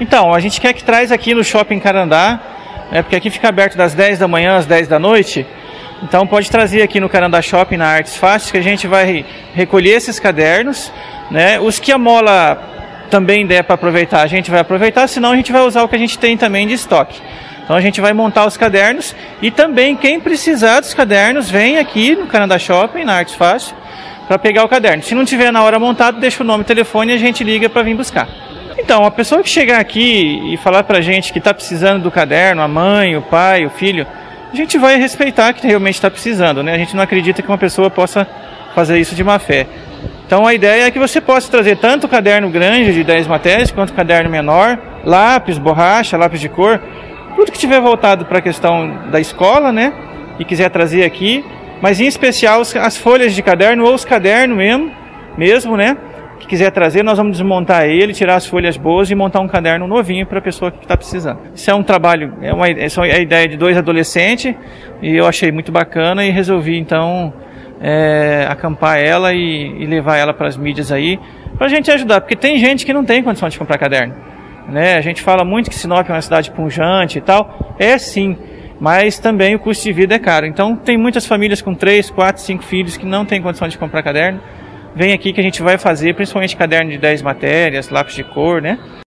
Então, a gente quer que traz aqui no Shopping Carandá, né, porque aqui fica aberto das 10 da manhã às 10 da noite. Então pode trazer aqui no Carandá Shopping, na Artes Fáceis, que a gente vai recolher esses cadernos. Né? Os que a mola também der para aproveitar, a gente vai aproveitar, senão a gente vai usar o que a gente tem também de estoque. Então a gente vai montar os cadernos e também quem precisar dos cadernos, vem aqui no Canadá Shopping, na Artes Fácil, para pegar o caderno. Se não tiver na hora montado, deixa o nome e telefone e a gente liga para vir buscar. Então, a pessoa que chegar aqui e falar para a gente que está precisando do caderno, a mãe, o pai, o filho, a gente vai respeitar que realmente está precisando, né? A gente não acredita que uma pessoa possa fazer isso de má fé. Então a ideia é que você possa trazer tanto o caderno grande de 10 matérias quanto o caderno menor, lápis, borracha, lápis de cor, tudo que tiver voltado para a questão da escola, né? E quiser trazer aqui, mas em especial as folhas de caderno ou os cadernos mesmo, mesmo, né? Que quiser trazer, nós vamos desmontar ele, tirar as folhas boas e montar um caderno novinho para a pessoa que está precisando. Isso é um trabalho, é uma é a ideia de dois adolescentes e eu achei muito bacana e resolvi então é, acampar ela e, e levar ela para as mídias aí para a gente ajudar, porque tem gente que não tem condição de comprar caderno. Né? A gente fala muito que Sinop é uma cidade punjante e tal. É sim, mas também o custo de vida é caro. Então tem muitas famílias com 3, 4, 5 filhos que não têm condição de comprar caderno. Vem aqui que a gente vai fazer, principalmente caderno de 10 matérias, lápis de cor, né?